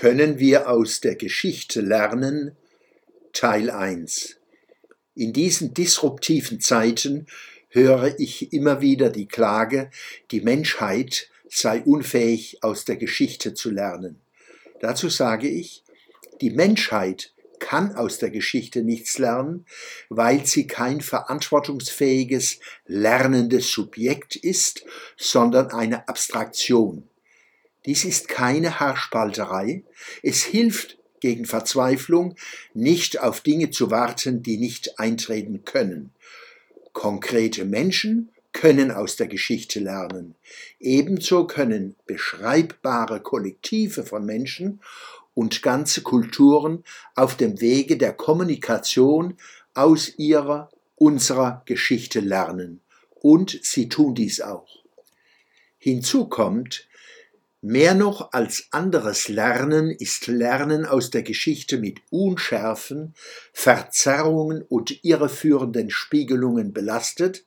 Können wir aus der Geschichte lernen? Teil 1 In diesen disruptiven Zeiten höre ich immer wieder die Klage, die Menschheit sei unfähig aus der Geschichte zu lernen. Dazu sage ich, die Menschheit kann aus der Geschichte nichts lernen, weil sie kein verantwortungsfähiges, lernendes Subjekt ist, sondern eine Abstraktion. Dies ist keine Haarspalterei. Es hilft gegen Verzweiflung, nicht auf Dinge zu warten, die nicht eintreten können. Konkrete Menschen können aus der Geschichte lernen. Ebenso können beschreibbare Kollektive von Menschen und ganze Kulturen auf dem Wege der Kommunikation aus ihrer, unserer Geschichte lernen. Und sie tun dies auch. Hinzu kommt, mehr noch als anderes Lernen ist Lernen aus der Geschichte mit Unschärfen, Verzerrungen und irreführenden Spiegelungen belastet,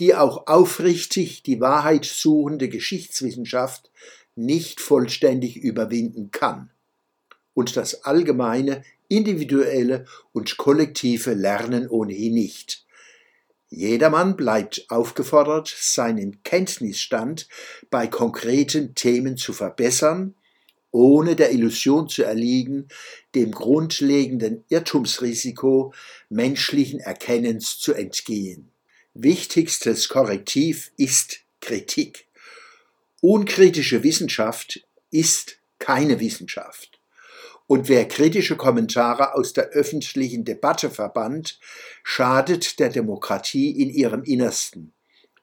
die auch aufrichtig die Wahrheit suchende Geschichtswissenschaft nicht vollständig überwinden kann und das allgemeine, individuelle und kollektive Lernen ohnehin nicht. Jedermann bleibt aufgefordert, seinen Kenntnisstand bei konkreten Themen zu verbessern, ohne der Illusion zu erliegen, dem grundlegenden Irrtumsrisiko menschlichen Erkennens zu entgehen. Wichtigstes Korrektiv ist Kritik. Unkritische Wissenschaft ist keine Wissenschaft. Und wer kritische Kommentare aus der öffentlichen Debatte verbannt, schadet der Demokratie in ihrem Innersten.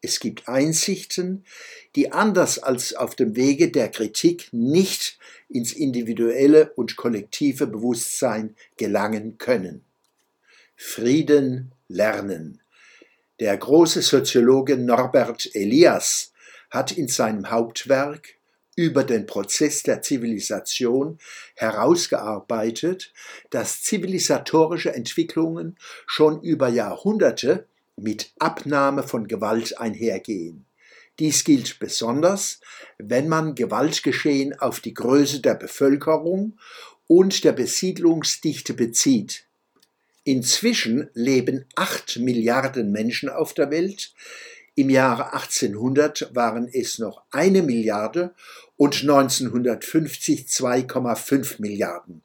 Es gibt Einsichten, die anders als auf dem Wege der Kritik nicht ins individuelle und kollektive Bewusstsein gelangen können. Frieden lernen. Der große Soziologe Norbert Elias hat in seinem Hauptwerk über den Prozess der Zivilisation herausgearbeitet, dass zivilisatorische Entwicklungen schon über Jahrhunderte mit Abnahme von Gewalt einhergehen. Dies gilt besonders, wenn man Gewaltgeschehen auf die Größe der Bevölkerung und der Besiedlungsdichte bezieht. Inzwischen leben acht Milliarden Menschen auf der Welt, im Jahre 1800 waren es noch eine Milliarde und 1950 2,5 Milliarden.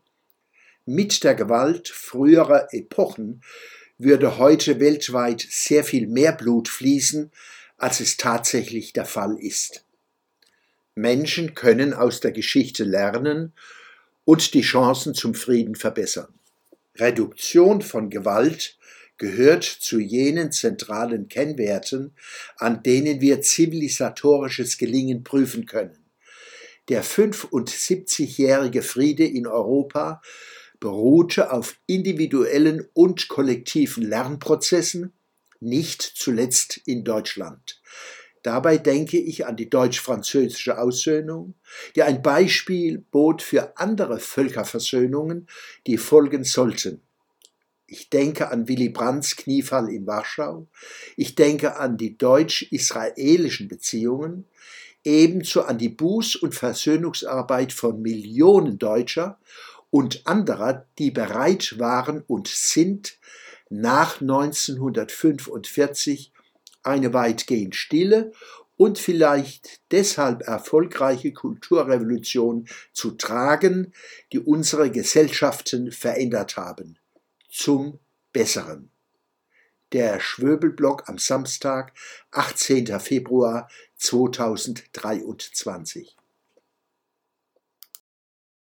Mit der Gewalt früherer Epochen würde heute weltweit sehr viel mehr Blut fließen, als es tatsächlich der Fall ist. Menschen können aus der Geschichte lernen und die Chancen zum Frieden verbessern. Reduktion von Gewalt gehört zu jenen zentralen Kennwerten, an denen wir zivilisatorisches Gelingen prüfen können. Der 75-jährige Friede in Europa beruhte auf individuellen und kollektiven Lernprozessen, nicht zuletzt in Deutschland. Dabei denke ich an die deutsch-französische Aussöhnung, die ein Beispiel bot für andere Völkerversöhnungen, die folgen sollten. Ich denke an Willy Brandts Kniefall in Warschau. Ich denke an die deutsch-israelischen Beziehungen, ebenso an die Buß- und Versöhnungsarbeit von Millionen Deutscher und anderer, die bereit waren und sind, nach 1945 eine weitgehend stille und vielleicht deshalb erfolgreiche Kulturrevolution zu tragen, die unsere Gesellschaften verändert haben zum Besseren. Der Schwöbelblock am Samstag, 18. Februar 2023.